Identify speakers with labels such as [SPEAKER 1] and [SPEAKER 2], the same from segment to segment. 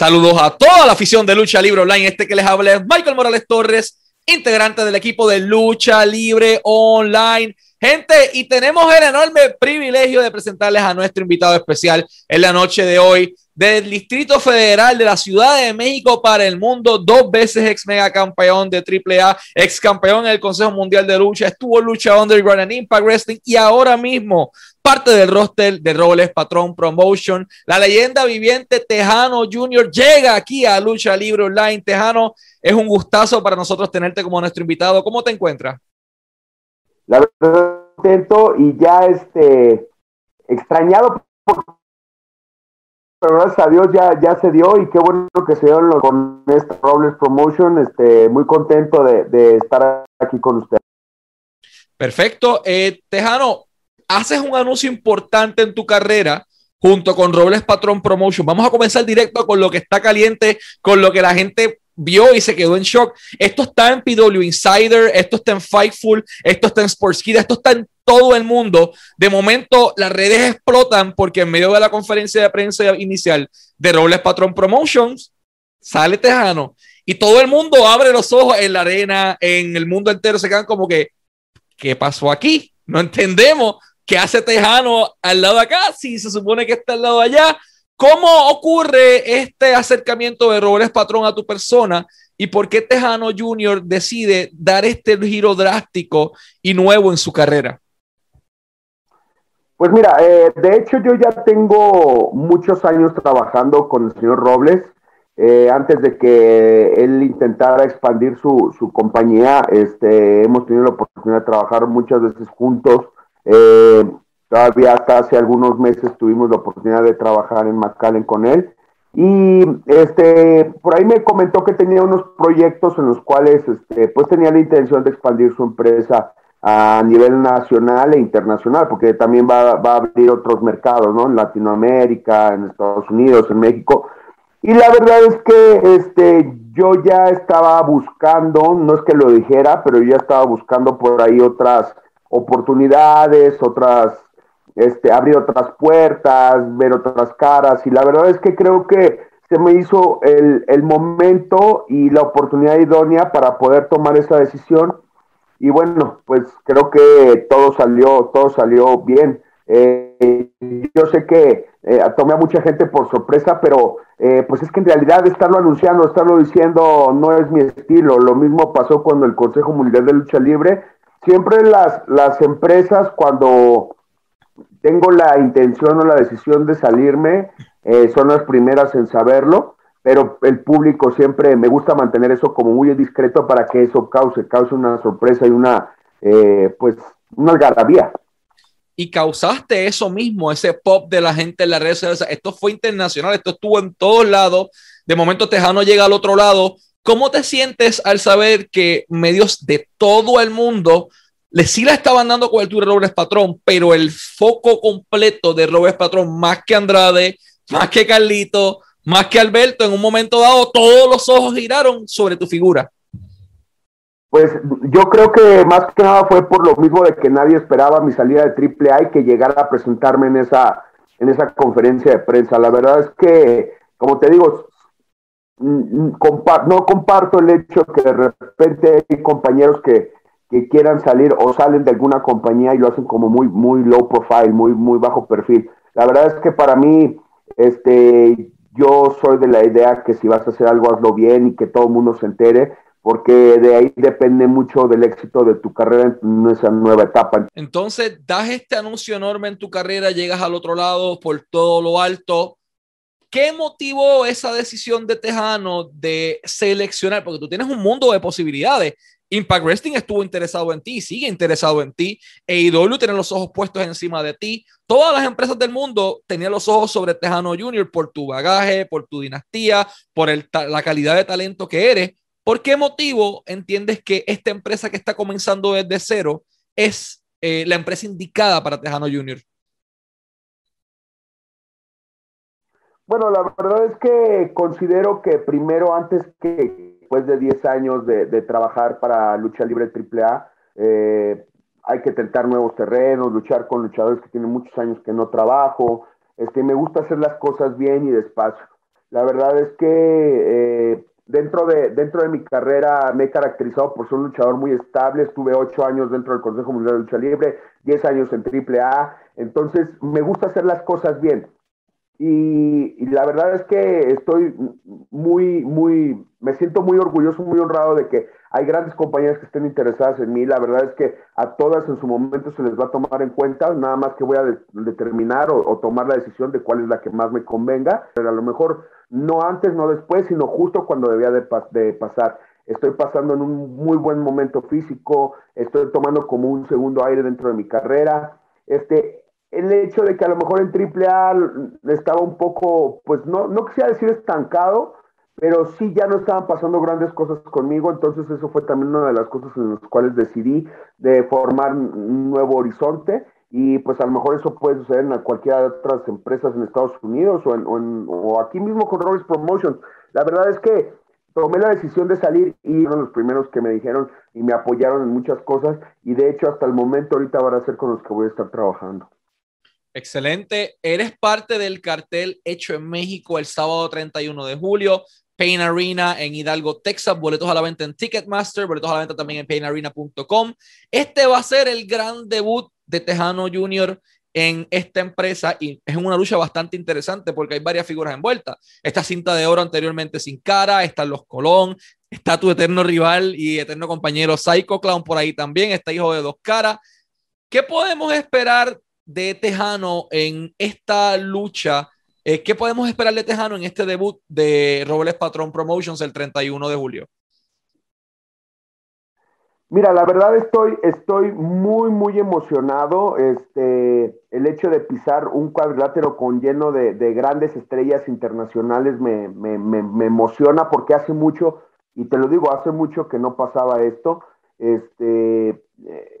[SPEAKER 1] Saludos a toda la afición de Lucha Libre Online. Este que les habla es Michael Morales Torres, integrante del equipo de Lucha Libre Online. Gente, y tenemos el enorme privilegio de presentarles a nuestro invitado especial en la noche de hoy del Distrito Federal de la Ciudad de México para el mundo, dos veces ex mega campeón de AAA, ex campeón en el Consejo Mundial de Lucha, estuvo Lucha Underground en Impact Wrestling y ahora mismo parte del roster de Robles Patrón Promotion. La leyenda viviente Tejano Jr. llega aquí a Lucha Libre Online. Tejano, es un gustazo para nosotros tenerte como nuestro invitado. ¿Cómo te encuentras?
[SPEAKER 2] La verdad, contento y ya este extrañado pero gracias a Dios ya, ya se dio y qué bueno que se dio con esta Robles Promotion. Este, muy contento de, de estar aquí con usted.
[SPEAKER 1] Perfecto. Eh, Tejano, haces un anuncio importante en tu carrera junto con Robles Patrón Promotion. Vamos a comenzar directo con lo que está caliente, con lo que la gente vio y se quedó en shock. Esto está en PW Insider, esto está en Fightful, esto está en Sportskeeda, esto está en todo el mundo. De momento, las redes explotan porque en medio de la conferencia de prensa inicial de Robles Patrón Promotions, sale Tejano y todo el mundo abre los ojos en la arena, en el mundo entero se quedan como que, ¿qué pasó aquí? No entendemos ¿Qué hace Tejano al lado de acá si se supone que está al lado de allá? ¿Cómo ocurre este acercamiento de Robles Patrón a tu persona y por qué Tejano Jr. decide dar este giro drástico y nuevo en su carrera?
[SPEAKER 2] Pues mira, eh, de hecho yo ya tengo muchos años trabajando con el señor Robles. Eh, antes de que él intentara expandir su, su compañía, este, hemos tenido la oportunidad de trabajar muchas veces juntos eh, todavía hasta hace algunos meses tuvimos la oportunidad de trabajar en McAllen con él. Y este, por ahí me comentó que tenía unos proyectos en los cuales este, pues tenía la intención de expandir su empresa a nivel nacional e internacional, porque también va, va, a abrir otros mercados, ¿no? En Latinoamérica, en Estados Unidos, en México. Y la verdad es que este, yo ya estaba buscando, no es que lo dijera, pero yo ya estaba buscando por ahí otras oportunidades, otras, este, abrir otras puertas, ver otras caras. Y la verdad es que creo que se me hizo el, el momento y la oportunidad idónea para poder tomar esa decisión. Y bueno, pues creo que todo salió, todo salió bien. Eh, yo sé que eh, tomé a mucha gente por sorpresa, pero eh, pues es que en realidad estarlo anunciando, estarlo diciendo no es mi estilo. Lo mismo pasó cuando el Consejo Mundial de Lucha Libre siempre las, las empresas cuando tengo la intención o la decisión de salirme, eh, son las primeras en saberlo, pero el público siempre me gusta mantener eso como muy discreto para que eso cause, cause una sorpresa y una, eh, pues, una algarabía.
[SPEAKER 1] Y causaste eso mismo, ese pop de la gente en las redes sociales. Esto fue internacional, esto estuvo en todos lados. De momento Tejano llega al otro lado ¿Cómo te sientes al saber que medios de todo el mundo le sí la estaban dando cobertura a Robles Patrón, pero el foco completo de Robles Patrón, más que Andrade, más que Carlito, más que Alberto, en un momento dado todos los ojos giraron sobre tu figura?
[SPEAKER 2] Pues yo creo que más que nada fue por lo mismo de que nadie esperaba mi salida de AAA y que llegara a presentarme en esa, en esa conferencia de prensa. La verdad es que, como te digo, no comparto el hecho que de repente hay compañeros que, quieran salir o salen de alguna compañía y lo hacen como muy, muy low profile, muy, muy bajo perfil. La verdad es que para mí, este, yo soy de la idea que si vas a hacer algo, hazlo bien y que todo el mundo se entere, porque de ahí depende mucho del éxito de tu carrera en esa nueva etapa.
[SPEAKER 1] Entonces, das este anuncio enorme en tu carrera, llegas al otro lado por todo lo alto, ¿Qué motivó esa decisión de Tejano de seleccionar? Porque tú tienes un mundo de posibilidades. Impact Wrestling estuvo interesado en ti, sigue interesado en ti. AEW tiene los ojos puestos encima de ti. Todas las empresas del mundo tenían los ojos sobre Tejano Jr. por tu bagaje, por tu dinastía, por la calidad de talento que eres. ¿Por qué motivo entiendes que esta empresa que está comenzando desde cero es eh, la empresa indicada para Tejano Jr.?
[SPEAKER 2] Bueno, la verdad es que considero que primero, antes que después de 10 años de, trabajar para Lucha Libre AAA, eh, hay que tentar nuevos terrenos, luchar con luchadores que tienen muchos años que no trabajo. Este, me gusta hacer las cosas bien y despacio. La verdad es que eh, dentro, de, dentro de mi carrera me he caracterizado por ser un luchador muy estable. Estuve ocho años dentro del Consejo Mundial de Lucha Libre, diez años en AAA. Entonces, me gusta hacer las cosas bien. Y, la verdad es que estoy muy, muy, me siento muy orgulloso, muy honrado de que hay grandes compañías que estén interesadas en mí. La verdad es que a todas en su momento se les va a tomar en cuenta, nada más que voy a determinar o, tomar la decisión de cuál es la que más me convenga. Pero a lo mejor no antes, no después, sino justo cuando debía de, de pasar. Estoy pasando en un muy buen momento físico, estoy tomando como un segundo aire dentro de mi carrera. Este, el hecho de que a lo mejor en AAA estaba un poco, pues no, no quisiera decir estancado, pero sí ya no estaban pasando grandes cosas conmigo, entonces eso fue también una de las cosas en las cuales decidí de formar un nuevo horizonte y pues a lo mejor eso puede suceder en cualquiera de otras empresas en Estados Unidos o, en, o, aquí mismo con Robles Promotions. La verdad es que tomé la decisión de salir y fueron los primeros que me dijeron y me apoyaron en muchas cosas y de hecho hasta el momento ahorita van a ser con los que voy a estar trabajando.
[SPEAKER 1] Excelente. Eres parte del cartel hecho en México el sábado 31 de julio. Pain Arena en Hidalgo, Texas. Boletos a la venta en Ticketmaster, boletos a la venta también en painarena.com. Este va a ser el gran debut de Tejano Jr. en esta empresa y es una lucha bastante interesante porque hay varias figuras envueltas. Esta cinta de oro anteriormente sin cara, están los Colón, está tu eterno rival y eterno compañero Psycho Clown por ahí también, está hijo de dos caras. ¿Qué podemos esperar de Tejano en esta lucha? Eh, ¿Qué podemos esperar de Tejano en este debut de Robles Patrón Promotions el 31 de julio?
[SPEAKER 2] Mira, la verdad estoy, estoy muy, muy emocionado. Este, el hecho de pisar un cuadrilátero con lleno de, grandes estrellas internacionales me, me, me, emociona porque hace mucho, y te lo digo, hace mucho que no pasaba esto. Este, eh,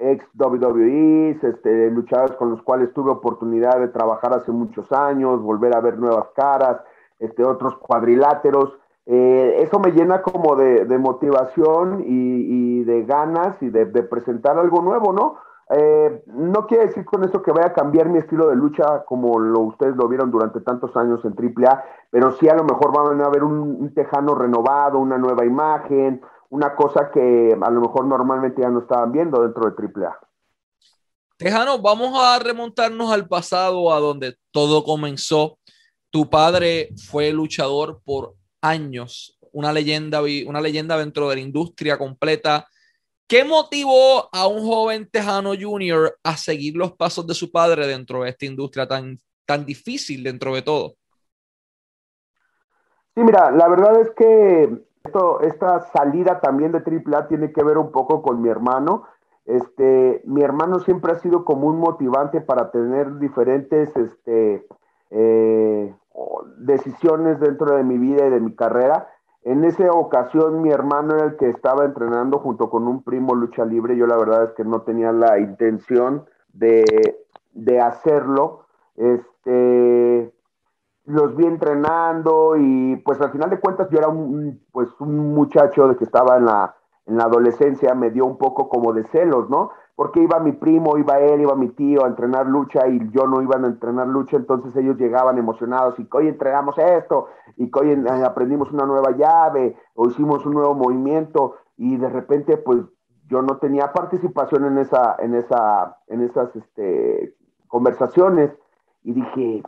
[SPEAKER 2] ex WWE, este, luchadores con los cuales tuve oportunidad de trabajar hace muchos años, volver a ver nuevas caras, este, otros cuadriláteros. Eh, eso me llena como de, motivación y, de ganas y de, presentar algo nuevo, ¿no? Eh, no quiere decir con eso que vaya a cambiar mi estilo de lucha como lo, ustedes lo vieron durante tantos años en AAA, pero sí a lo mejor van a ver un tejano renovado, una nueva imagen, una cosa que a lo mejor normalmente ya no estaban viendo dentro de AAA.
[SPEAKER 1] Tejano, vamos a remontarnos al pasado, a donde todo comenzó. Tu padre fue luchador por años, una leyenda, una leyenda dentro de la industria completa. ¿Qué motivó a un joven Tejano Junior a seguir los pasos de su padre dentro de esta industria tan, tan difícil dentro de todo?
[SPEAKER 2] Sí, mira, la verdad es que esto, esta salida también de AAA tiene que ver un poco con mi hermano. Este, mi hermano siempre ha sido como un motivante para tener diferentes este, eh, decisiones dentro de mi vida y de mi carrera. En esa ocasión mi hermano era el que estaba entrenando junto con un primo lucha libre. Yo la verdad es que no tenía la intención de, de hacerlo. Este, los vi entrenando y pues al final de cuentas yo era un, pues un muchacho de que estaba en la, en la adolescencia, me dio un poco como de celos, ¿no? Porque iba mi primo, iba él, iba mi tío a entrenar lucha y yo no iba a entrenar lucha, entonces ellos llegaban emocionados y que hoy entrenamos esto y que hoy eh, aprendimos una nueva llave o hicimos un nuevo movimiento y de repente pues yo no tenía participación en esa en esa en esas este, conversaciones y dije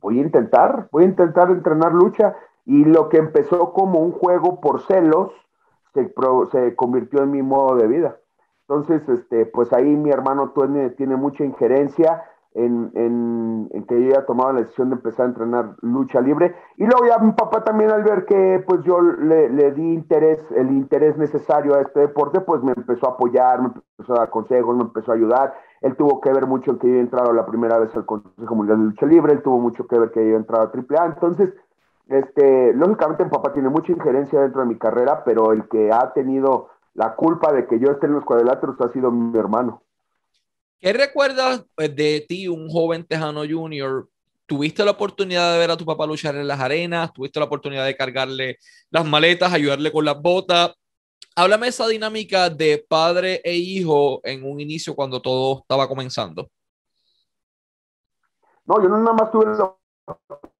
[SPEAKER 2] voy a intentar, voy a intentar entrenar lucha. Y lo que empezó como un juego por celos, se, se convirtió en mi modo de vida. Entonces, este, pues ahí mi hermano tiene, tiene mucha injerencia en, en, que yo haya tomado la decisión de empezar a entrenar lucha libre. Y luego ya mi papá también al ver que pues yo le, le, di interés, el interés necesario a este deporte, pues me empezó a apoyar, me empezó a dar consejos, me empezó a ayudar. Él tuvo que ver mucho en que yo he entrado la primera vez al Consejo Mundial de Lucha Libre, él tuvo mucho que ver que yo he entrado a AAA. Entonces, este, lógicamente mi papá tiene mucha injerencia dentro de mi carrera, pero el que ha tenido la culpa de que yo esté en los cuadriláteros ha sido mi hermano.
[SPEAKER 1] ¿Qué recuerdas pues, de ti, un joven Tejano Junior? ¿Tuviste la oportunidad de ver a tu papá luchar en las arenas? ¿Tuviste la oportunidad de cargarle las maletas, ayudarle con las botas? Háblame esa dinámica de padre e hijo en un inicio cuando todo estaba comenzando.
[SPEAKER 2] No, yo no nada más tuve la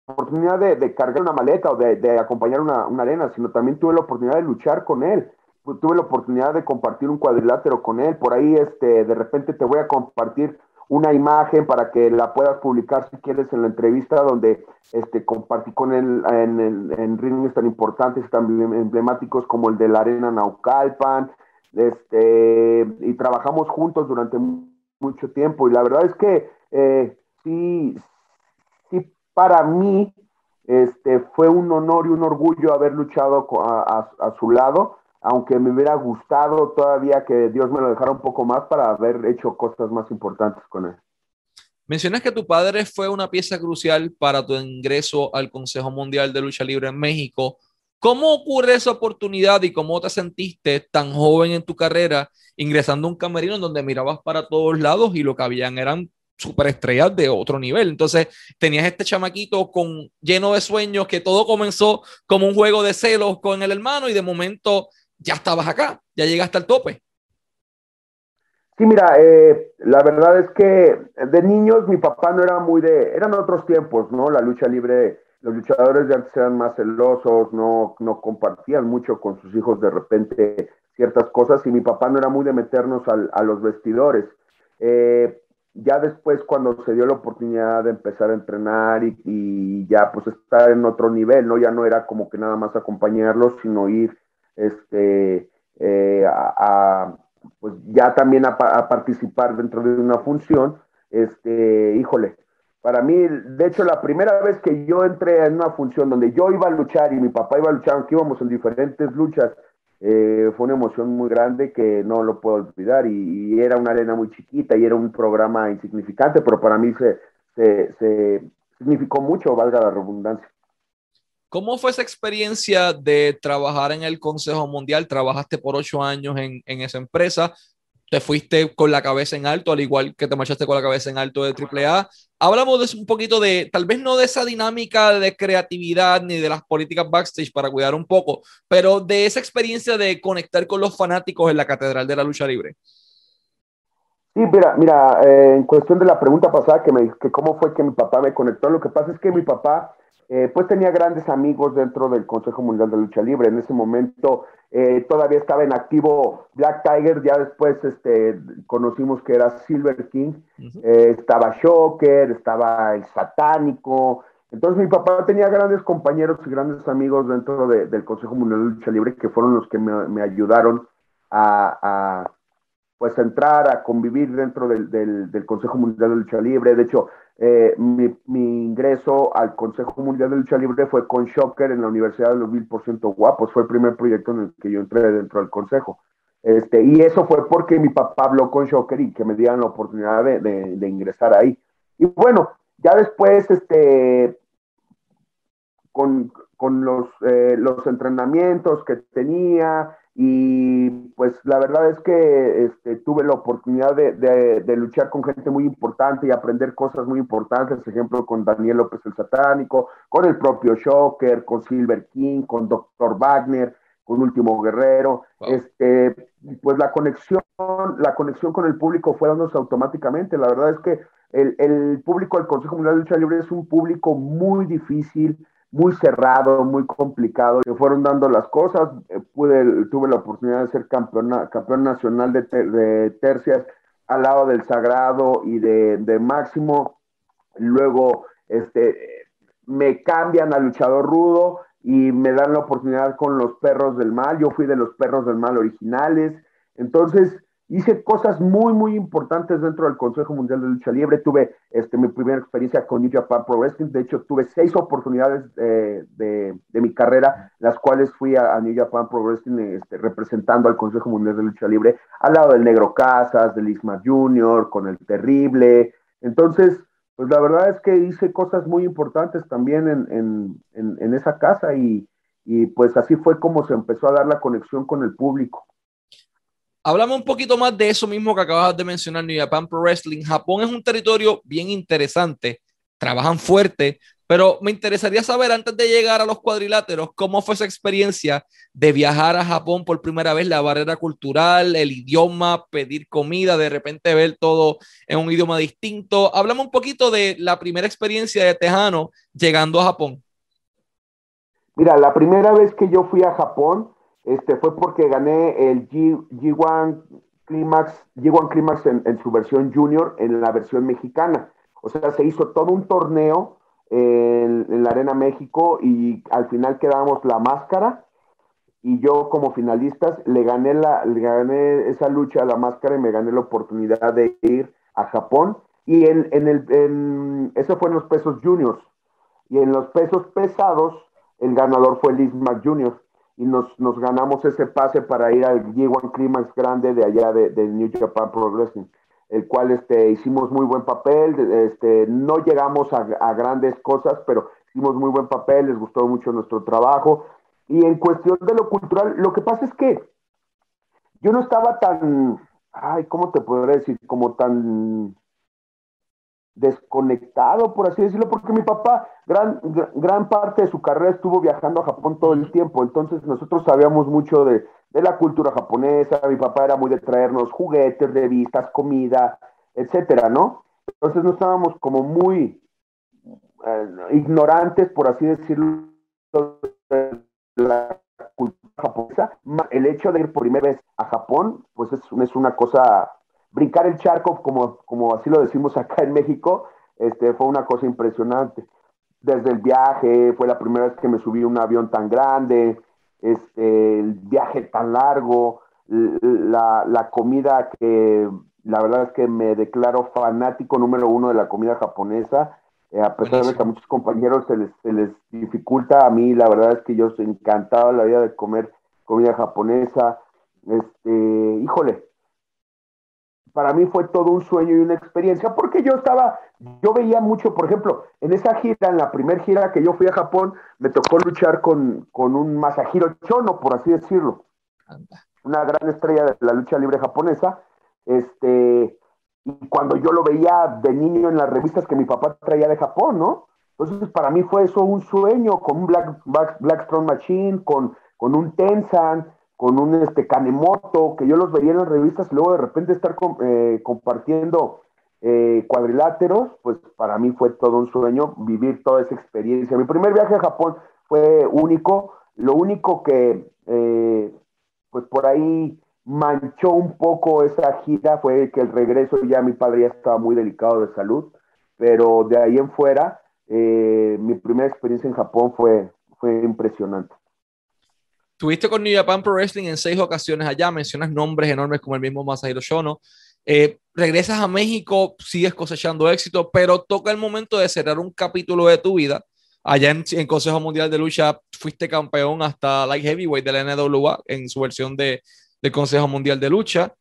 [SPEAKER 2] oportunidad de, cargar una maleta o de, acompañar una, una, arena, sino también tuve la oportunidad de luchar con él. Tuve la oportunidad de compartir un cuadrilátero con él. Por ahí, este, de repente te voy a compartir una imagen para que la puedas publicar si quieres en la entrevista donde este, compartí con él en, en, tan importantes, tan emblemáticos como el de la Arena Naucalpan, este, y trabajamos juntos durante mucho tiempo y la verdad es que eh, sí, sí para mí este, fue un honor y un orgullo haber luchado a su lado aunque me hubiera gustado todavía que Dios me lo dejara un poco más para haber hecho cosas más importantes con él.
[SPEAKER 1] Mencionas que tu padre fue una pieza crucial para tu ingreso al Consejo Mundial de Lucha Libre en México. ¿Cómo ocurre esa oportunidad y cómo te sentiste tan joven en tu carrera ingresando a un camerino en donde mirabas para todos lados y lo que habían eran superestrellas de otro nivel. Entonces, tenías este chamaquito con lleno de sueños que todo comenzó como un juego de celos con el hermano y de momento ya estabas acá, ya llegaste al tope.
[SPEAKER 2] Sí, mira, eh, la verdad es que de niños mi papá no era muy de, eran otros tiempos, ¿no? La lucha libre, los luchadores de antes eran más celosos, no, no compartían mucho con sus hijos de repente ciertas cosas y mi papá no era muy de meternos a los vestidores. Eh, ya después cuando se dio la oportunidad de empezar a entrenar y, y, ya pues estar en otro nivel, ¿no? Ya no era como que nada más acompañarlos, sino ir este, eh, a, pues ya también a, participar dentro de una función, este, híjole, para mí, de hecho, la primera vez que yo entré en una función donde yo iba a luchar y mi papá iba a luchar, aunque íbamos en diferentes luchas, eh, fue una emoción muy grande que no lo puedo olvidar y, era una arena muy chiquita y era un programa insignificante, pero para mí se, se significó mucho, valga la redundancia.
[SPEAKER 1] ¿Cómo fue esa experiencia de trabajar en el Consejo Mundial? Trabajaste por ocho años en, esa empresa, te fuiste con la cabeza en alto, al igual que te marchaste con la cabeza en alto de AAA. Hablamos de un poquito de, tal vez no de esa dinámica de creatividad ni de las políticas backstage para cuidar un poco, pero de esa experiencia de conectar con los fanáticos en la Catedral de la Lucha Libre.
[SPEAKER 2] Sí, mira, mira, eh, en cuestión de la pregunta pasada que me que cómo fue que mi papá me conectó, lo que pasa es que mi papá eh, pues tenía grandes amigos dentro del Consejo Mundial de Lucha Libre. En ese momento eh, todavía estaba en activo Black Tiger, ya después este, conocimos que era Silver King, eh, estaba Shocker, estaba el Satánico. Entonces mi papá tenía grandes compañeros y grandes amigos dentro del Consejo Mundial de Lucha Libre que fueron los que me, ayudaron a, pues entrar a convivir dentro del, del, Consejo Mundial de Lucha Libre. De hecho, eh, mi, mi, ingreso al Consejo Mundial de Lucha Libre fue con Shocker en la Universidad de los Mil por ciento Guapos. Fue el primer proyecto en el que yo entré dentro del Consejo. Este, y eso fue porque mi papá habló con Shocker y que me dieran la oportunidad de, de, ingresar ahí. Y bueno, ya después, este, con, con los, eh, los entrenamientos que tenía, y pues la verdad es que este, tuve la oportunidad de, luchar con gente muy importante y aprender cosas muy importantes, por ejemplo, con Daniel López el Satánico, con el propio Shocker, con Silver King, con Dr. Wagner, con Último Guerrero. Este, pues la conexión, la conexión con el público fue dándose automáticamente. La verdad es que el, el público del Consejo Mundial de Lucha Libre es un público muy difícil, muy cerrado, muy complicado. Se fueron dando las cosas. Eh, pude, tuve la oportunidad de ser campeón, campeón nacional de, tercias al lado del Sagrado y de, Máximo. Luego este, me cambian a luchador rudo y me dan la oportunidad con los perros del mal. Yo fui de los perros del mal originales. Entonces, hice cosas muy, muy importantes dentro del Consejo Mundial de Lucha Libre. Tuve este, mi primera experiencia con New Japan Pro Wrestling. De hecho, tuve seis oportunidades eh, de, de, mi carrera, las cuales fui a, New Japan Pro Wrestling este, representando al Consejo Mundial de Lucha Libre, al lado del Negro Casas, del Isma Junior, con el Terrible. Entonces, pues la verdad es que hice cosas muy importantes también en, en, en, en esa casa y, y pues así fue como se empezó a dar la conexión con el público.
[SPEAKER 1] Hablamos un poquito más de eso mismo que acabas de mencionar, New Japan Pro Wrestling. Japón es un territorio bien interesante, trabajan fuerte, Pero me interesaría saber, antes de llegar a los cuadriláteros, cómo fue esa experiencia de viajar a Japón por primera vez, la barrera cultural, el idioma, pedir comida, de repente ver todo en un idioma distinto. Háblame un poquito de la primera experiencia de Tejano llegando a Japón.
[SPEAKER 2] Mira, la primera vez que yo fui a Japón este, fue porque gané el G, G1 Climax, G1 Climax en, su versión junior, en la versión mexicana. O sea, se hizo todo un torneo en, la Arena México y al final quedamos la máscara y yo como finalistas le gané, la, le gané esa lucha a la máscara y me gané la oportunidad de ir a Japón y en, en el, en, eso fue en los pesos juniors y en los pesos pesados el ganador fue Liz Mac Jr. y nos, nos ganamos ese pase para ir al G1 Climax grande de allá de, de New Japan Pro Wrestling el cual este, hicimos muy buen papel, este, no llegamos a, grandes cosas, pero hicimos muy buen papel, les gustó mucho nuestro trabajo. Y en cuestión de lo cultural, lo que pasa es que yo no estaba tan, ay, ¿cómo te podría decir? Como tan desconectado, por así decirlo, porque mi papá gran, gran parte de su carrera estuvo viajando a Japón todo el tiempo, entonces nosotros sabíamos mucho de, de la cultura japonesa, mi papá era muy de traernos juguetes, revistas, comida, etcétera, ¿no? Entonces no estábamos como muy eh, ignorantes, por así decirlo, de la cultura japonesa. El hecho de ir por primera vez a Japón, pues es, es una cosa, brincar el charco, como, como así lo decimos acá en México, este, fue una cosa impresionante. Desde el viaje, fue la primera vez que me subí a un avión tan grande, este, el viaje tan largo, la, comida que la verdad es que me declaro fanático número uno de la comida japonesa. Eh, a pesar de que a muchos compañeros se les, se les dificulta, a mí la verdad es que yo estoy encantado de la vida de comer comida japonesa. Este, híjole, para mí fue todo un sueño y una experiencia, porque yo estaba, yo veía mucho, por ejemplo, en esa gira, en la primera gira que yo fui a Japón, me tocó luchar con, con un Masahiro Chono, por así decirlo, una gran estrella de la lucha libre japonesa, este, y cuando yo lo veía de niño en las revistas que mi papá traía de Japón, ¿no? Entonces para mí fue eso un sueño, con un Black, Black, Strong Machine, con, con un Tensan, con un este, Kanemoto, que yo los veía en las revistas y luego de repente estar eh, compartiendo eh, cuadriláteros, pues para mí fue todo un sueño vivir toda esa experiencia. Mi primer viaje a Japón fue único, lo único que eh, pues por ahí manchó un poco esa gira fue que el regreso ya mi padre ya estaba muy delicado de salud, pero de ahí en fuera mi primera experiencia en Japón fue, fue impresionante.
[SPEAKER 1] Tuviste con New Japan Pro Wrestling en seis ocasiones allá, mencionas nombres enormes como el mismo Masahiro Shono. Eh, regresas a México, sigues cosechando éxito, pero toca el momento de cerrar un capítulo de tu vida. Allá en, Consejo Mundial de Lucha fuiste campeón hasta Light Heavyweight de la NWA en su versión de, del Consejo Mundial de Lucha.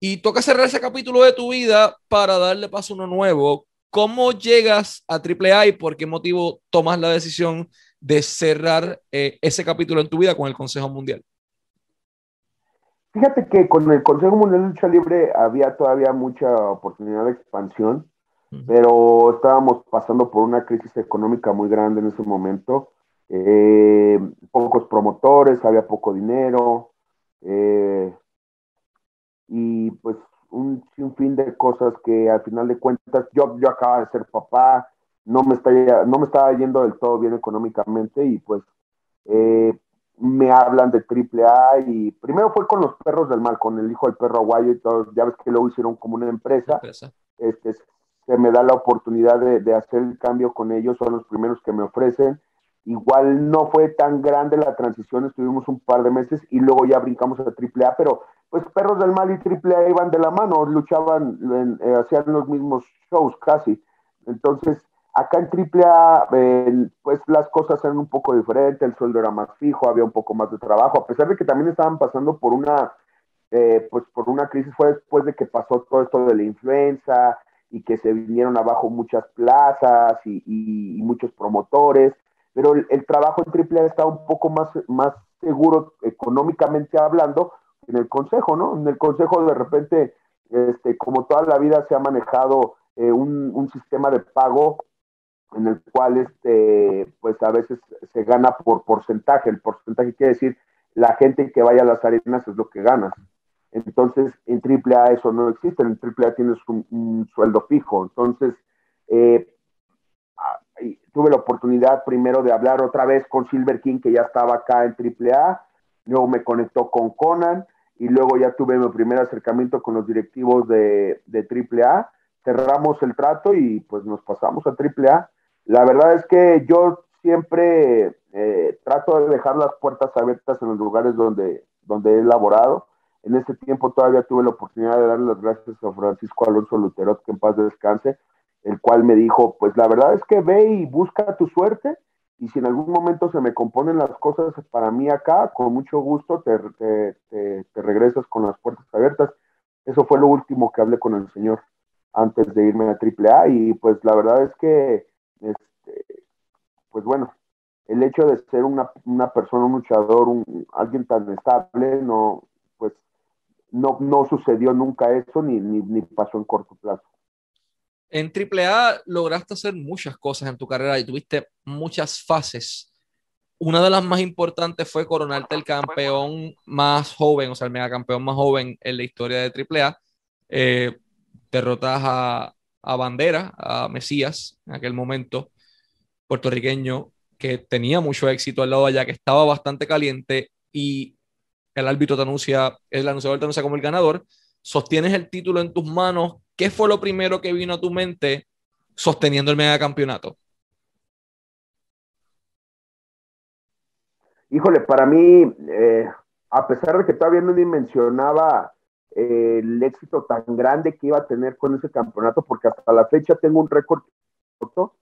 [SPEAKER 1] Y toca cerrar ese capítulo de tu vida para darle paso a uno nuevo. ¿Cómo llegas a AAA y por qué motivo tomas la decisión de cerrar eh, ese capítulo en tu vida con el Consejo Mundial?
[SPEAKER 2] Fíjate que con el Consejo Mundial de Lucha Libre había todavía mucha oportunidad de expansión, pero estábamos pasando por una crisis económica muy grande en ese momento. Eh, pocos promotores, había poco dinero, eh, y pues un sinfín de cosas que al final de cuentas yo, yo acababa de ser papá, no me, está, no me estaba yendo del todo bien económicamente y pues eh, me hablan de triple A y primero fue con los perros del mal, con el hijo del perro aguayo y todo, ya ves que luego hicieron como una empresa, Este, se me da la oportunidad de, de, hacer el cambio con ellos, son los primeros que me ofrecen. Igual no fue tan grande la transición, estuvimos un par de meses y luego ya brincamos a triple A, pero pues Perros del Mal y triple A iban de la mano, luchaban, eh, hacían los mismos shows casi. Entonces, Acá en AAA, pues las cosas eran un poco diferentes, el sueldo era más fijo, había un poco más de trabajo, a pesar de que también estaban pasando por una, eh, pues por una crisis, fue después de que pasó todo esto de la influenza y que se vinieron abajo muchas plazas y, muchos promotores, pero el, trabajo en AAA estaba un poco más, más seguro económicamente hablando en el consejo, ¿no? En el consejo de repente, este, como toda la vida se ha manejado eh, un, un sistema de pago en el cual este, pues a veces se gana por porcentaje. El porcentaje quiere decir la gente que vaya a las arenas es lo que ganas. Entonces, en AAA eso no existe, en AAA tienes un, sueldo fijo. Entonces, eh, ah, tuve la oportunidad primero de hablar otra vez con Silver King, que ya estaba acá en AAA, luego me conectó con Conan, y luego ya tuve mi primer acercamiento con los directivos de, de AAA, cerramos el trato y pues nos pasamos a AAA. La verdad es que yo siempre eh, trato de dejar las puertas abiertas en los lugares donde, donde he laborado. En ese tiempo todavía tuve la oportunidad de darle las gracias a Francisco Alonso Luterot, que en paz descanse, el cual me dijo, pues la verdad es que ve y busca tu suerte y si en algún momento se me componen las cosas para mí acá, con mucho gusto te, te, regresas con las puertas abiertas. Eso fue lo último que hablé con el señor antes de irme a AAA y pues la verdad es que, este, pues bueno, el hecho de ser una, persona, un luchador, alguien tan estable, no, pues no, no sucedió nunca eso ni, ni, ni pasó en corto plazo.
[SPEAKER 1] En AAA lograste hacer muchas cosas en tu carrera y tuviste muchas fases. Una de las más importantes fue coronarte el campeón más joven, o sea, el megacampeón más joven en la historia de AAA. Eh, derrotas a, a Bandera, a Mesías, en aquel momento, puertorriqueño, que tenía mucho éxito al lado de allá, que estaba bastante caliente y el árbitro te anuncia, el anunciador te anuncia como el ganador. Sostienes el título en tus manos ¿qué fue lo primero que vino a tu mente sosteniendo el megacampeonato?
[SPEAKER 2] Híjole, para mí, eh, a pesar de que todavía no dimensionaba eh, el éxito tan grande que iba a tener con ese campeonato, porque hasta la fecha tengo un récord roto,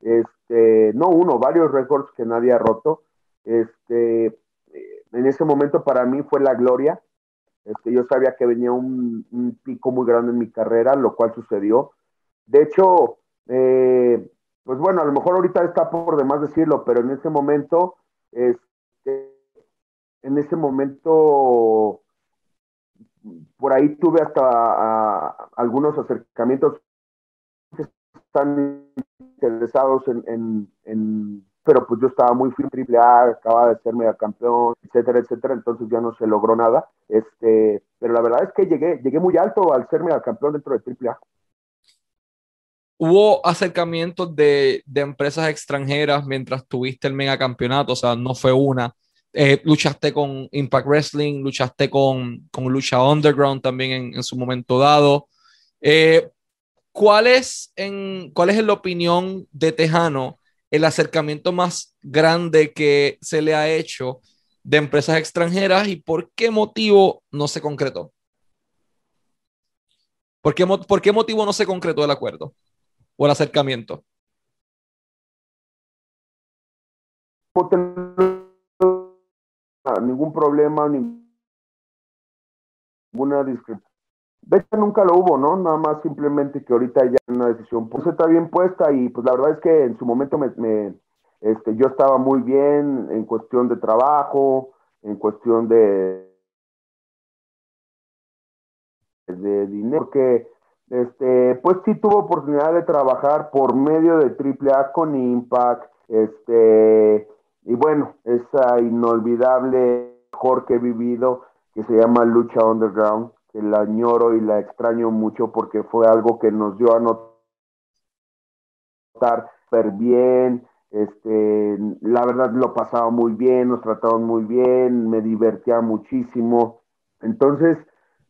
[SPEAKER 2] este, no uno, varios récords que nadie ha roto. Este, eh, en ese momento para mí fue la gloria, este, yo sabía que venía un, pico muy grande en mi carrera, lo cual sucedió. De hecho, eh, pues bueno, a lo mejor ahorita está por demás decirlo, pero en ese momento, este, en ese momento, por ahí tuve hasta algunos acercamientos que están interesados en pero pues yo estaba muy firme, triple A, acaba de ser mega campeón, etcétera, etcétera, entonces ya no se logró nada. Este, pero la verdad es que llegué, llegué muy alto al ser mega campeón dentro de triple A.
[SPEAKER 1] Hubo acercamientos de, de, empresas extranjeras mientras tuviste el mega campeonato, o sea, no fue una. Eh, luchaste con Impact Wrestling, luchaste con, con Lucha Underground también en, en su momento dado. Eh, ¿cuál, es en, ¿Cuál es la opinión de Tejano el acercamiento más grande que se le ha hecho de empresas extranjeras y por qué motivo no se concretó? ¿Por qué, por qué motivo no se concretó el acuerdo o el acercamiento?
[SPEAKER 2] Ningún problema, ninguna discrepancia de hecho, nunca lo hubo, ¿no? Nada más simplemente que ahorita ya una decisión pues está bien puesta y pues la verdad es que en su momento me, este, yo estaba muy bien en cuestión de trabajo, en cuestión de, de dinero, que este, pues sí tuve oportunidad de trabajar por medio de AAA con Impact, este, y bueno, esa inolvidable mejor que he vivido que se llama Lucha Underground que la añoro y la extraño mucho porque fue algo que nos dio a notar súper bien, este, la verdad lo pasaba muy bien, nos trataban muy bien, me divertía muchísimo. Entonces,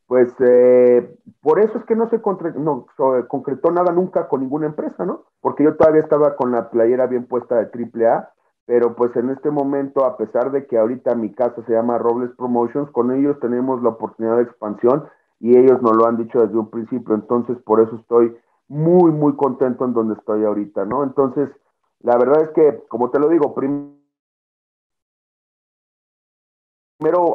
[SPEAKER 2] pues eh, por eso es que no se no, concretó nada nunca con ninguna empresa, ¿no? Porque yo todavía estaba con la playera bien puesta de AAA pero pues en este momento, a pesar de que ahorita mi casa se llama Robles Promotions, con ellos tenemos la oportunidad de expansión y ellos nos lo han dicho desde un principio, entonces por eso estoy muy, muy contento en donde estoy ahorita, ¿no? Entonces, la verdad es que, como te lo digo, primero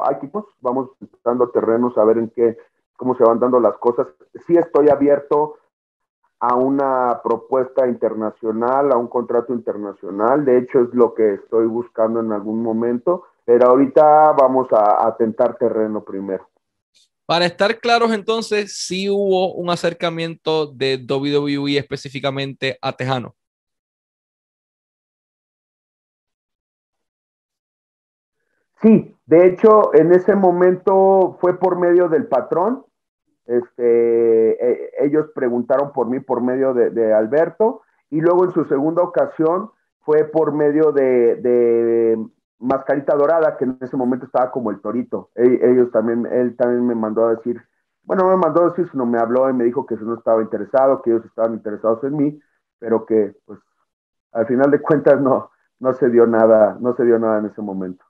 [SPEAKER 2] hay equipos, vamos dando terrenos a ver en qué, cómo se van dando las cosas. Sí estoy abierto a una propuesta internacional, a un contrato internacional. De hecho, es lo que estoy buscando en algún momento, pero ahorita vamos a, tentar terreno primero.
[SPEAKER 1] Para estar claros, entonces, sí hubo un acercamiento de WWE específicamente a Tejano.
[SPEAKER 2] Sí, de hecho, en ese momento fue por medio del patrón, este, eh, ellos preguntaron por mí por medio de, Alberto y luego en su segunda ocasión fue por medio de, Mascarita Dorada, que en ese momento estaba como el torito. E, ellos también, él también me mandó a decir, bueno, no me mandó a decir, sino me habló y me dijo que eso no estaba interesado, que ellos estaban interesados en mí, pero que pues al final de cuentas no, no se dio nada, no se dio nada en ese momento.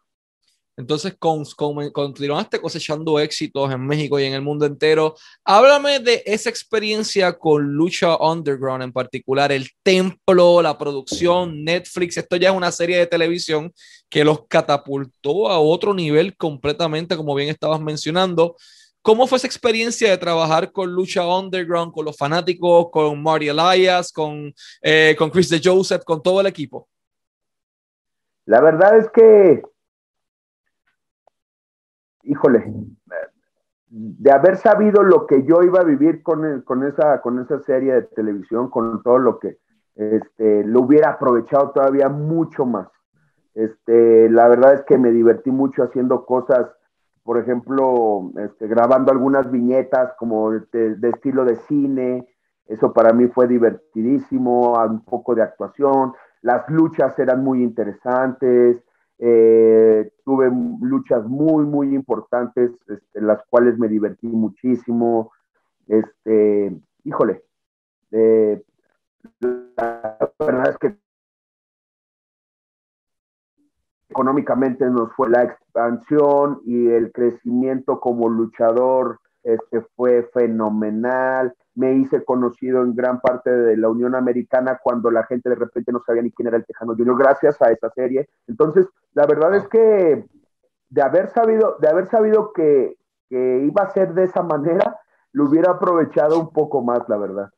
[SPEAKER 1] Entonces, con, continuaste cosechando éxitos en México y en el mundo entero. Háblame de esa experiencia con Lucha Underground en particular, el templo, la producción, Netflix. Esto ya es una serie de televisión que los catapultó a otro nivel completamente, como bien estabas mencionando. ¿Cómo fue esa experiencia de trabajar con Lucha Underground, con los fanáticos, con Marty Elias, con, eh, con Chris de Joseph, con todo el equipo?
[SPEAKER 2] La verdad es que híjole, de haber sabido lo que yo iba a vivir con, esa, serie de televisión, con todo lo que este, lo hubiera aprovechado todavía mucho más. Este, la verdad es que me divertí mucho haciendo cosas, por ejemplo, este, grabando algunas viñetas como de, estilo de cine, eso para mí fue divertidísimo, un poco de actuación, las luchas eran muy interesantes, eh, tuve luchas muy, muy importantes, este, las cuales me divertí muchísimo. Este, híjole, eh, la verdad es que económicamente nos fue la expansión y el crecimiento como luchador este, fue fenomenal me hice conocido en gran parte de la Unión Americana cuando la gente de repente no sabía ni quién era el Tejano Junior, gracias a esa serie. Entonces, la verdad es que de haber sabido, de haber sabido que, iba a ser de esa manera, lo hubiera aprovechado un poco más, la verdad.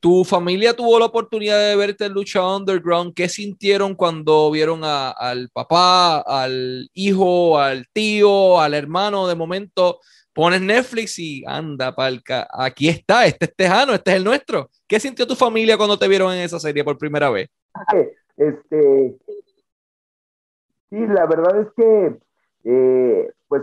[SPEAKER 1] ¿Tu familia tuvo la oportunidad de verte en Lucha Underground? ¿Qué sintieron cuando vieron al papá, al hijo, al tío, al hermano de momento pones Netflix y anda, palca, aquí está, este es Tejano, este es el nuestro. ¿Qué sintió tu familia cuando te vieron en esa serie por primera vez?
[SPEAKER 2] Este, sí, la verdad es que, eh, pues,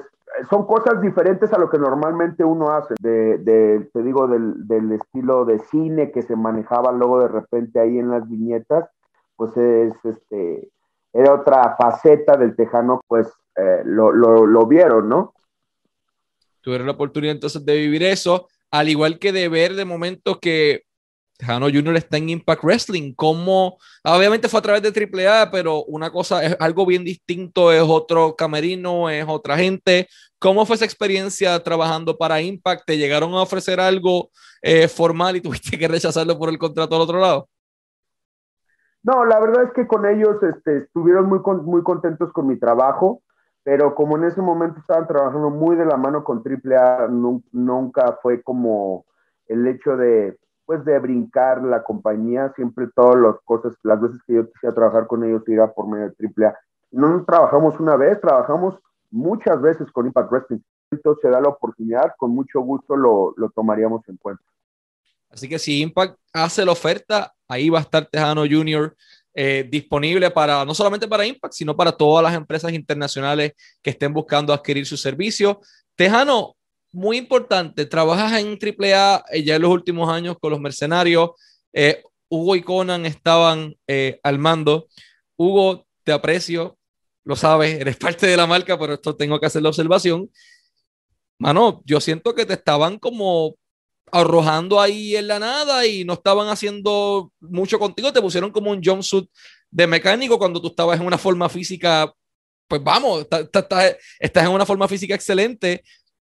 [SPEAKER 2] son cosas diferentes a lo que normalmente uno hace, de, te digo, del, estilo de cine que se manejaba luego de repente ahí en las viñetas, pues es, este, era otra faceta del tejano, pues eh, lo, lo vieron, ¿no?
[SPEAKER 1] Tuvieron la oportunidad entonces de vivir eso, al igual que de ver de momento que Tejano Jr. está en Impact Wrestling, como obviamente fue a través de AAA, pero una cosa es algo bien distinto, es otro camerino, es otra gente. ¿Cómo fue esa experiencia trabajando para Impact? ¿Te llegaron a ofrecer algo eh, formal y tuviste que rechazarlo por el contrato al otro lado?
[SPEAKER 2] No, la verdad es que con ellos este, estuvieron muy, muy contentos con mi trabajo pero como en ese momento estaban trabajando muy de la mano con AAA, nunca fue como el hecho de, pues, de brincar la compañía, siempre todas las cosas, las veces que yo quisiera trabajar con ellos era por medio de AAA. No trabajamos una vez, trabajamos muchas veces con Impact Wrestling. Entonces se da la oportunidad, con mucho gusto lo, lo tomaríamos en cuenta.
[SPEAKER 1] Así que si Impact hace la oferta, ahí va a estar Tejano Junior eh, disponible para no solamente para Impact, sino para todas las empresas internacionales que estén buscando adquirir su servicio. Tejano, muy importante, trabajas en AAA eh, ya en los últimos años con los mercenarios. Eh, Hugo y Conan estaban al mando. Hugo, te aprecio, lo sabes, eres parte de la marca, pero esto tengo que hacer la observación. Mano, yo siento que te estaban como arrojando ahí en la nada y no estaban haciendo mucho contigo, te pusieron como un jumpsuit de mecánico cuando tú estabas en una forma física, pues vamos, estás en una forma física excelente.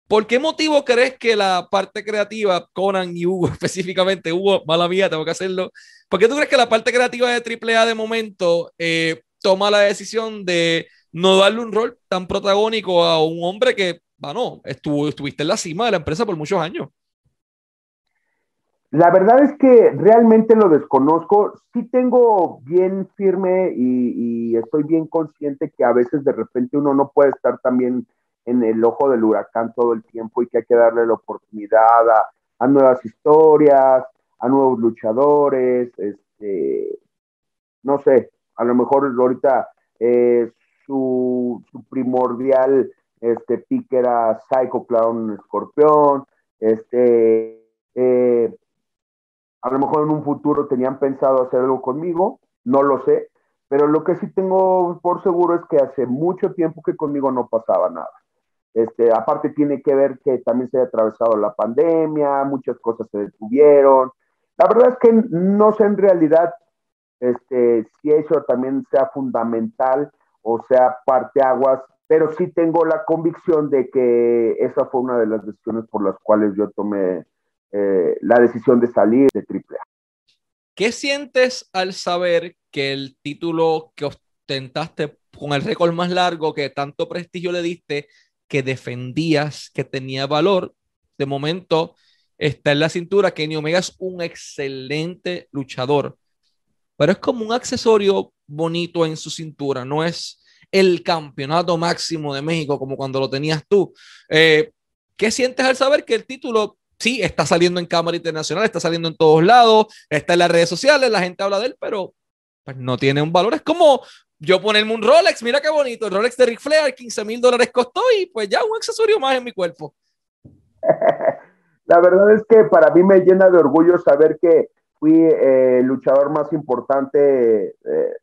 [SPEAKER 1] ¿Por qué motivo crees que la parte creativa, Conan y Hugo específicamente, Hugo, mala mía, tengo que hacerlo, ¿por qué tú crees que la parte creativa de AAA de momento eh, toma la decisión de no darle un rol tan protagónico a un hombre que, bueno, estuvo, estuviste en la cima de la empresa por muchos años?
[SPEAKER 2] La verdad es que realmente lo desconozco. Sí tengo bien firme y, estoy bien consciente que a veces de repente uno no puede estar también en el ojo del huracán todo el tiempo y que hay que darle la oportunidad a, nuevas historias, a nuevos luchadores, este, no sé, a lo mejor ahorita eh, su, su primordial este pick era Psycho Clown Escorpión, este, eh, a lo mejor en un futuro tenían pensado hacer algo conmigo, no lo sé, pero lo que sí tengo por seguro es que hace mucho tiempo que conmigo no pasaba nada. Este, aparte tiene que ver que también se ha atravesado la pandemia, muchas cosas se detuvieron. La verdad es que no sé en realidad este, si eso también sea fundamental o sea parte aguas, pero sí tengo la convicción de que esa fue una de las decisiones por las cuales yo tomé eh, la decisión de salir de AAA.
[SPEAKER 1] ¿Qué sientes al saber que el título que ostentaste con el récord más largo, que tanto prestigio le diste, que defendías, que tenía valor, de momento está en la cintura. Kenny Omega es un excelente luchador, pero es como un accesorio bonito en su cintura, no es el campeonato máximo de México como cuando lo tenías tú. Eh, ¿Qué sientes al saber que el título sí está saliendo en cámara internacional, está saliendo en todos lados, está en las redes sociales, la gente habla de él, pero pues, no tiene un valor? Es como yo ponerme un Rolex, mira qué bonito, el Rolex de Ric Flair, 15 mil dólares costó y pues ya un accesorio más en mi cuerpo.
[SPEAKER 2] La verdad es que para mí me llena de orgullo saber que fui eh, el luchador más importante, eh,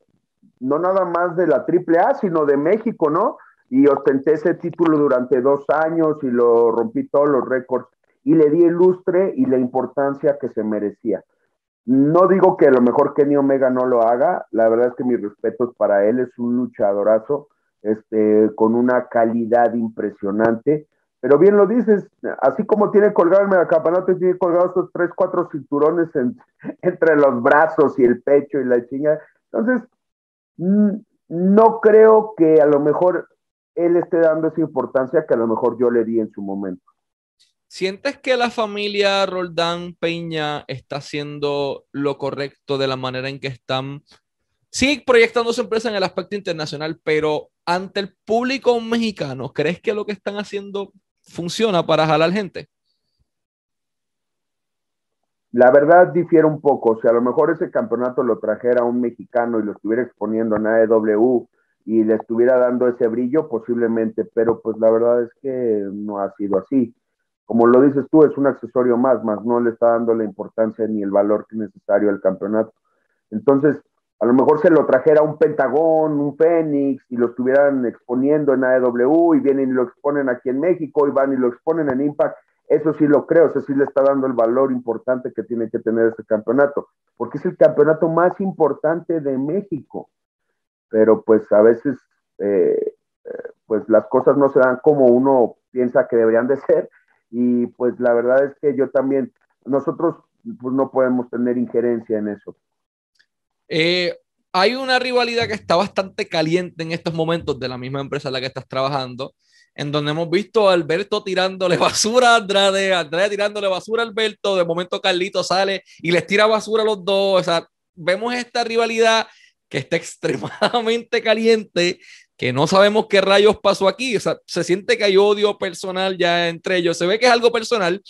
[SPEAKER 2] no nada más de la AAA, sino de México, ¿no? Y ostenté ese título durante dos años y lo rompí todos los récords y le di el lustre y la importancia que se merecía. No digo que a lo mejor Kenny Omega no lo haga, la verdad es que mis respetos para él, es un luchadorazo, este, con una calidad impresionante, pero bien lo dices, así como tiene colgado el megacampeonato, tiene colgado estos tres, cuatro cinturones entre los brazos y el pecho y la chinga, entonces, no creo que a lo mejor él esté dando esa importancia que a lo mejor yo le di en su momento.
[SPEAKER 1] ¿Sientes que la familia Roldán Peña está haciendo lo correcto de la manera en que están? Sigue proyectando su empresa en el aspecto internacional, pero ante el público mexicano, ¿crees que lo que están haciendo funciona para jalar gente?
[SPEAKER 2] La verdad difiere un poco. Si a lo mejor ese campeonato lo trajera un mexicano y lo estuviera exponiendo en AEW y le estuviera dando ese brillo, posiblemente, pero pues la verdad es que no ha sido así como lo dices tú, es un accesorio más, más no le está dando la importancia ni el valor necesario al campeonato. Entonces, a lo mejor se lo trajera un Pentagón, un Fénix, y lo estuvieran exponiendo en AEW, y vienen y lo exponen aquí en México, y van y lo exponen en Impact, eso sí lo creo, eso sí le está dando el valor importante que tiene que tener este campeonato, porque es el campeonato más importante de México. Pero pues a veces, eh, eh, pues las cosas no se dan como uno piensa que deberían de ser, y pues la verdad es que yo también, nosotros pues no podemos tener injerencia en eso.
[SPEAKER 1] Eh, hay una rivalidad que está bastante caliente en estos momentos de la misma empresa en la que estás trabajando, en donde hemos visto a Alberto tirándole basura a Andrade, Andrade tirándole basura a Alberto, de momento Carlito sale y les tira basura a los dos, o sea, vemos esta rivalidad que está extremadamente caliente que no sabemos qué rayos pasó aquí. O sea, se siente que hay odio personal ya entre ellos. Se ve que es algo personal.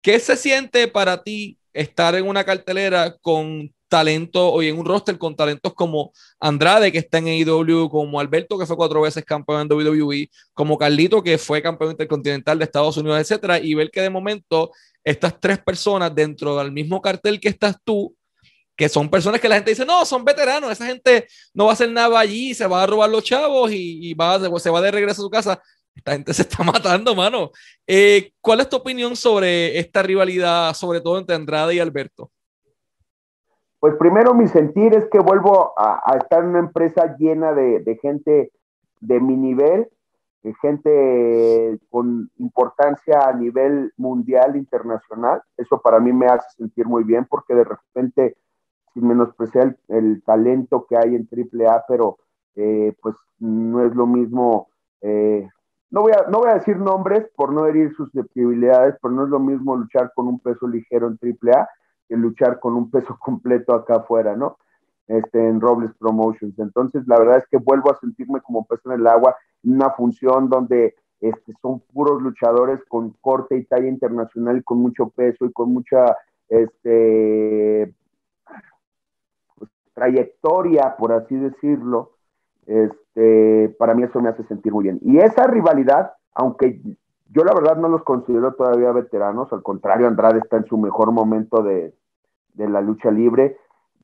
[SPEAKER 1] ¿Qué se siente para ti estar en una cartelera con talento o en un roster con talentos como Andrade, que está en AEW, como Alberto, que fue cuatro veces campeón en WWE, como Carlito, que fue campeón intercontinental de Estados Unidos, etcétera, y ver que de momento estas tres personas dentro del mismo cartel que estás tú que son personas que la gente dice, no, son veteranos, esa gente no va a hacer nada allí, se va a robar los chavos y, va, se va de regreso a su casa. Esta gente se está matando, mano. Eh, ¿Cuál es tu opinión sobre esta rivalidad, sobre todo entre Andrade y Alberto?
[SPEAKER 2] Pues primero mi sentir es que vuelvo a, estar en una empresa llena de, gente de mi nivel, de gente con importancia a nivel mundial, internacional. Eso para mí me hace sentir muy bien porque de repente sin menospreciar el, talento que hay en AAA, pero eh, pues no es lo mismo. Eh, no, voy a, no voy a decir nombres por no herir susceptibilidades, pero no es lo mismo luchar con un peso ligero en AAA que luchar con un peso completo acá afuera, ¿no? Este, en Robles Promotions. Entonces, la verdad es que vuelvo a sentirme como pez en el agua en una función donde este, son puros luchadores con corte y talla internacional, con mucho peso y con mucha este, trayectoria, por así decirlo, este, para mí eso me hace sentir muy bien. Y esa rivalidad, aunque yo la verdad no los considero todavía veteranos, al contrario, Andrade está en su mejor momento de, de la lucha libre.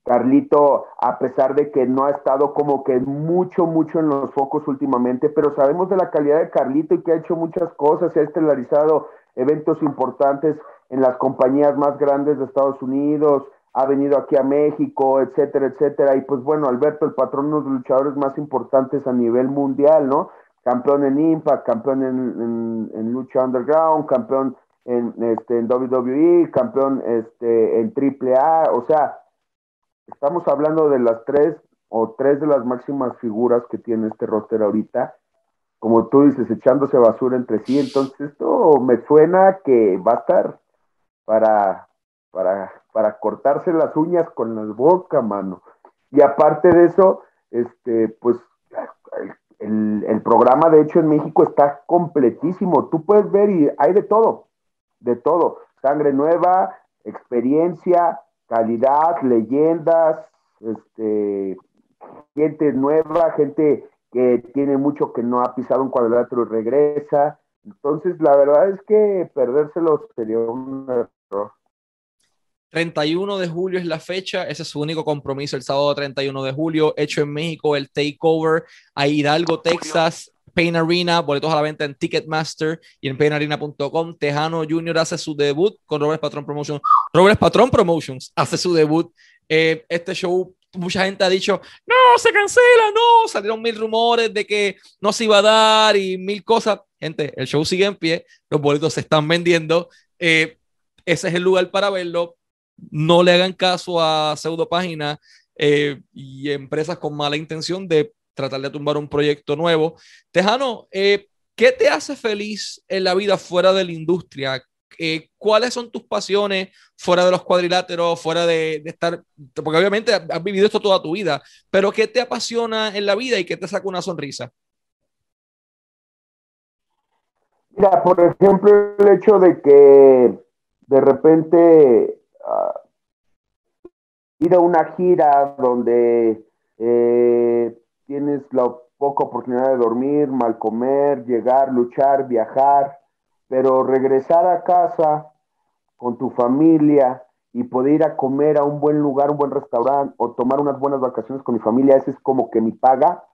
[SPEAKER 2] Carlito, a pesar de que no ha estado como que mucho, mucho en los focos últimamente, pero sabemos de la calidad de Carlito y que ha hecho muchas cosas, se ha estelarizado eventos importantes en las compañías más grandes de Estados Unidos, ha venido aquí a México, etcétera, etcétera. Y pues bueno, Alberto, el patrón de los luchadores más importantes a nivel mundial, ¿no? Campeón en Impact, campeón en, Lucha Underground, campeón en, este, en WWE, campeón este, en AAA, o sea, estamos hablando de las tres o tres de las máximas figuras que tiene este roster ahorita, como tú dices, echándose basura entre sí, entonces esto me suena que va a estar para, para, para cortarse las uñas con la boca, mano. Y aparte de eso, este, pues el, el, programa de hecho en México está completísimo. Tú puedes ver y hay de todo, de todo. Sangre nueva, experiencia, calidad, leyendas, este, gente nueva, gente que tiene mucho que no ha pisado un cuadrilátero y regresa. Entonces, la verdad es que perdérselo sería un error.
[SPEAKER 1] 31 de julio es la fecha, ese es su único compromiso el sábado 31 de julio, hecho en México el Takeover a Hidalgo, Texas, Pain Arena, boletos a la venta en Ticketmaster y en painarena.com. Tejano Jr. hace su debut con Robles Patron Promotions. Robles Patron Promotions hace su debut. Eh, este show, mucha gente ha dicho, no, se cancela, no, salieron mil rumores de que no se iba a dar y mil cosas. Gente, el show sigue en pie, los boletos se están vendiendo. Eh, ese es el lugar para verlo no le hagan caso a pseudo páginas eh, y empresas con mala intención de tratar de tumbar un proyecto nuevo. Tejano, eh, ¿qué te hace feliz en la vida fuera de la industria? Eh, ¿Cuáles son tus pasiones fuera de los cuadriláteros, fuera de, estar, porque obviamente has vivido esto toda tu vida, pero ¿qué te apasiona en la vida y qué te saca una sonrisa?
[SPEAKER 2] Mira, por ejemplo, el hecho de que de repente ir a una gira donde eh, tienes la poca oportunidad de dormir, mal comer, llegar, luchar, viajar, pero regresar a casa con tu familia y poder ir a comer a un buen lugar, un buen restaurante o tomar unas buenas vacaciones con mi familia, ese es como que mi paga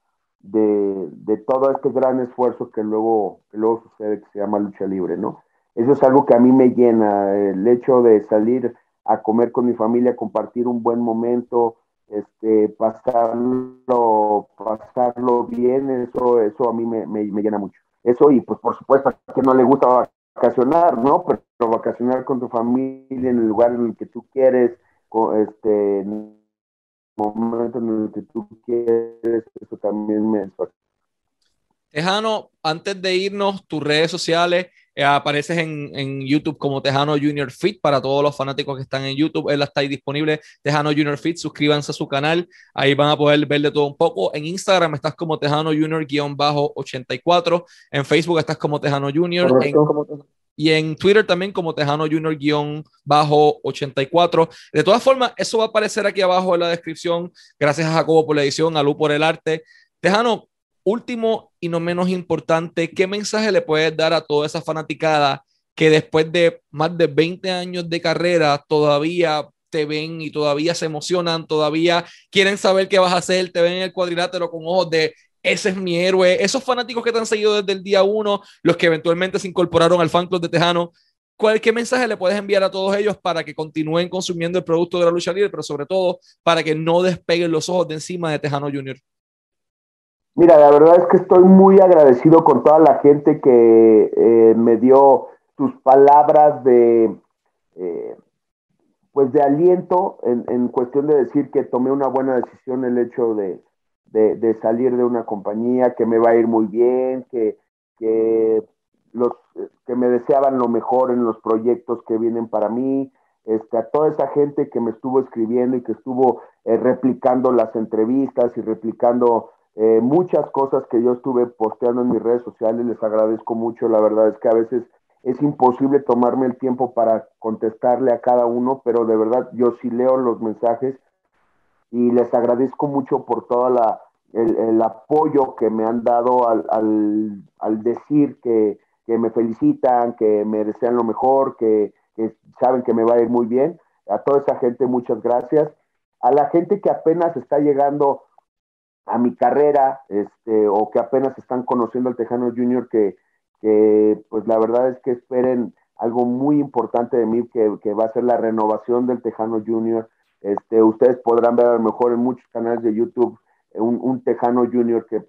[SPEAKER 2] de, de todo este gran esfuerzo que luego, que luego sucede que se llama lucha libre, ¿no? Eso es algo que a mí me llena, el hecho de salir a comer con mi familia, compartir un buen momento, este, pasarlo, pasarlo bien, eso, eso a mí me, me, llena mucho. Eso y pues por supuesto que no le gusta vacacionar, ¿no? Pero, vacacionar con tu familia en el lugar en el que tú quieres, este, en el momento en el que tú quieres, eso también me...
[SPEAKER 1] Tejano, antes de irnos, tus redes sociales, apareces en, en, YouTube como Tejano Junior Fit para todos los fanáticos que están en YouTube. Él está ahí disponible, Tejano Junior Fit. Suscríbanse a su canal. Ahí van a poder ver de todo un poco. En Instagram estás como Tejano Junior-84. En Facebook estás como Tejano Junior. y en Twitter también como Tejano Junior-84. De todas formas, eso va a aparecer aquí abajo en la descripción. Gracias a Jacobo por la edición, a Lu por el arte. Tejano, último y no menos importante, ¿qué mensaje le puedes dar a toda esa fanaticada que después de más de 20 años de carrera todavía te ven y todavía se emocionan, todavía quieren saber qué vas a hacer, te ven en el cuadrilátero con ojos de ese es mi héroe, esos fanáticos que te han seguido desde el día uno, los que eventualmente se incorporaron al fan club de Tejano, ¿cuál, ¿qué mensaje le puedes enviar a todos ellos para que continúen consumiendo el producto de la lucha libre, pero sobre todo para que no despeguen los ojos de encima de Tejano Junior?
[SPEAKER 2] Mira, la verdad es que estoy muy agradecido con toda la gente que eh, me dio tus palabras de, eh, pues de aliento en, cuestión de decir que tomé una buena decisión el hecho de, salir de una compañía, que me va a ir muy bien, que, que, los, que me deseaban lo mejor en los proyectos que vienen para mí, este, a toda esa gente que me estuvo escribiendo y que estuvo eh, replicando las entrevistas y replicando eh, muchas cosas que yo estuve posteando en mis redes sociales, les agradezco mucho, la verdad es que a veces es imposible tomarme el tiempo para contestarle a cada uno, pero de verdad yo sí leo los mensajes y les agradezco mucho por toda la, el, apoyo que me han dado al, al, decir que, que, me felicitan, que me desean lo mejor, que, saben que me va a ir muy bien. A toda esa gente, muchas gracias. A la gente que apenas está llegando a mi carrera, este, o que apenas están conociendo al Tejano Junior, que, que pues la verdad es que esperen algo muy importante de mí, que, que va a ser la renovación del Tejano Junior. Este, ustedes podrán ver a lo mejor en muchos canales de YouTube un, Tejano Junior que,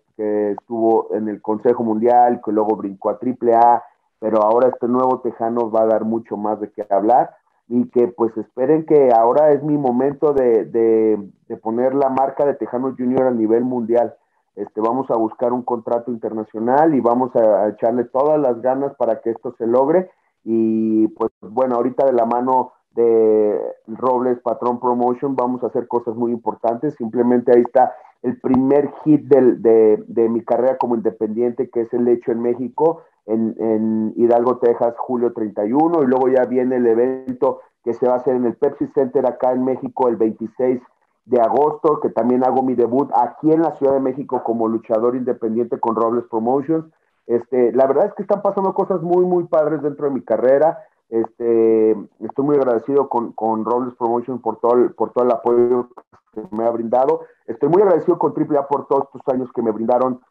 [SPEAKER 2] estuvo en el Consejo Mundial, que luego brincó a Triple A, pero ahora este nuevo Tejano va a dar mucho más de qué hablar y que pues esperen que ahora es mi momento de, de, poner la marca de Tejano Junior a nivel mundial. Este, vamos a buscar un contrato internacional y vamos a, echarle todas las ganas para que esto se logre. Y pues bueno, ahorita de la mano de Robles Patrón Promotion vamos a hacer cosas muy importantes. Simplemente ahí está el primer hit de, de, mi carrera como independiente, que es el hecho en México, en, en, Hidalgo, Texas, julio 31, y luego ya viene el evento que se va a hacer en el Pepsi Center acá en México el 26 de agosto, que también hago mi debut aquí en la Ciudad de México como luchador independiente con Robles Promotions. Este, la verdad es que están pasando cosas muy, muy padres dentro de mi carrera. Este, estoy muy agradecido con, con Robles Promotions por todo, el, por todo el apoyo que me ha brindado. Estoy muy agradecido con AAA por todos estos años que me brindaron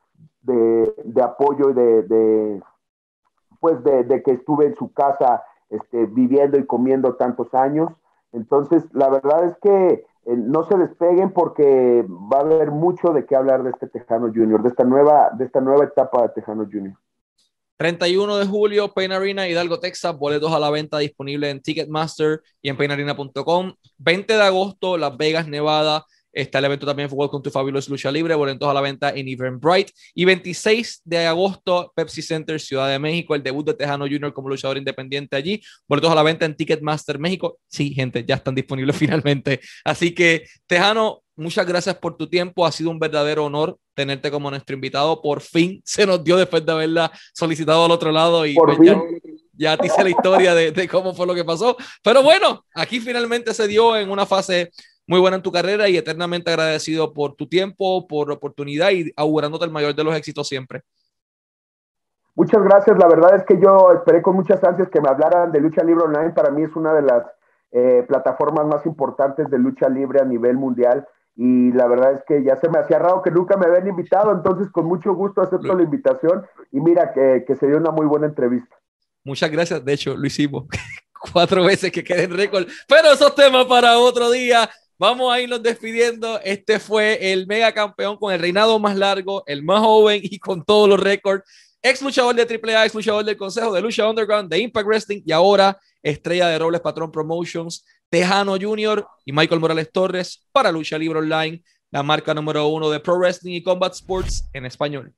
[SPEAKER 2] de, de apoyo y de, de pues de, de, que estuve en su casa este, viviendo y comiendo tantos años. Entonces, la verdad es que eh, no se despeguen porque va a haber mucho de qué hablar de este Tejano Junior, de esta nueva, de esta nueva etapa de Tejano Junior.
[SPEAKER 1] 31 de julio, Pain Arena, Hidalgo, Texas. Boletos a la venta disponibles en Ticketmaster y en painarena.com. 20 de agosto, Las Vegas, Nevada. Está el evento también con tu Fabulous Lucha Libre, boletos a la venta en Eventbrite. Y 26 de agosto, Pepsi Center, Ciudad de México, el debut de Tejano Junior como luchador independiente allí. Boletos a la venta en Ticketmaster México. Sí, gente, ya están disponibles finalmente. Así que, Tejano, muchas gracias por tu tiempo. Ha sido un verdadero honor tenerte como nuestro invitado. Por fin se nos dio después de haberla solicitado al otro lado. Y pues ya, ya, te hice la historia de, de cómo fue lo que pasó. Pero bueno, aquí finalmente se dio en una fase muy buena en tu carrera y eternamente agradecido por tu tiempo, por la oportunidad y augurándote el mayor de los éxitos siempre.
[SPEAKER 2] Muchas gracias. La verdad es que yo esperé con muchas ansias que me hablaran de lucha libre online. Para mí es una de las eh, plataformas más importantes de lucha libre a nivel mundial. Y la verdad es que ya se me hacía raro que nunca me habían invitado. Entonces, con mucho gusto acepto la invitación. Y mira que, que se dio una muy buena entrevista.
[SPEAKER 1] Muchas gracias. De hecho, lo hicimos cuatro veces que quede en récord. Pero esos temas para otro día. Vamos a irnos despidiendo. Este fue el mega campeón con el reinado más largo, el más joven y con todos los récords. Ex luchador de AAA, ex luchador del Consejo de Lucha Underground, de Impact Wrestling y ahora estrella de Robles Patrón Promotions, Tejano Jr. y Michael Morales Torres para Lucha Libre Online, la marca número uno de Pro Wrestling y Combat Sports en español.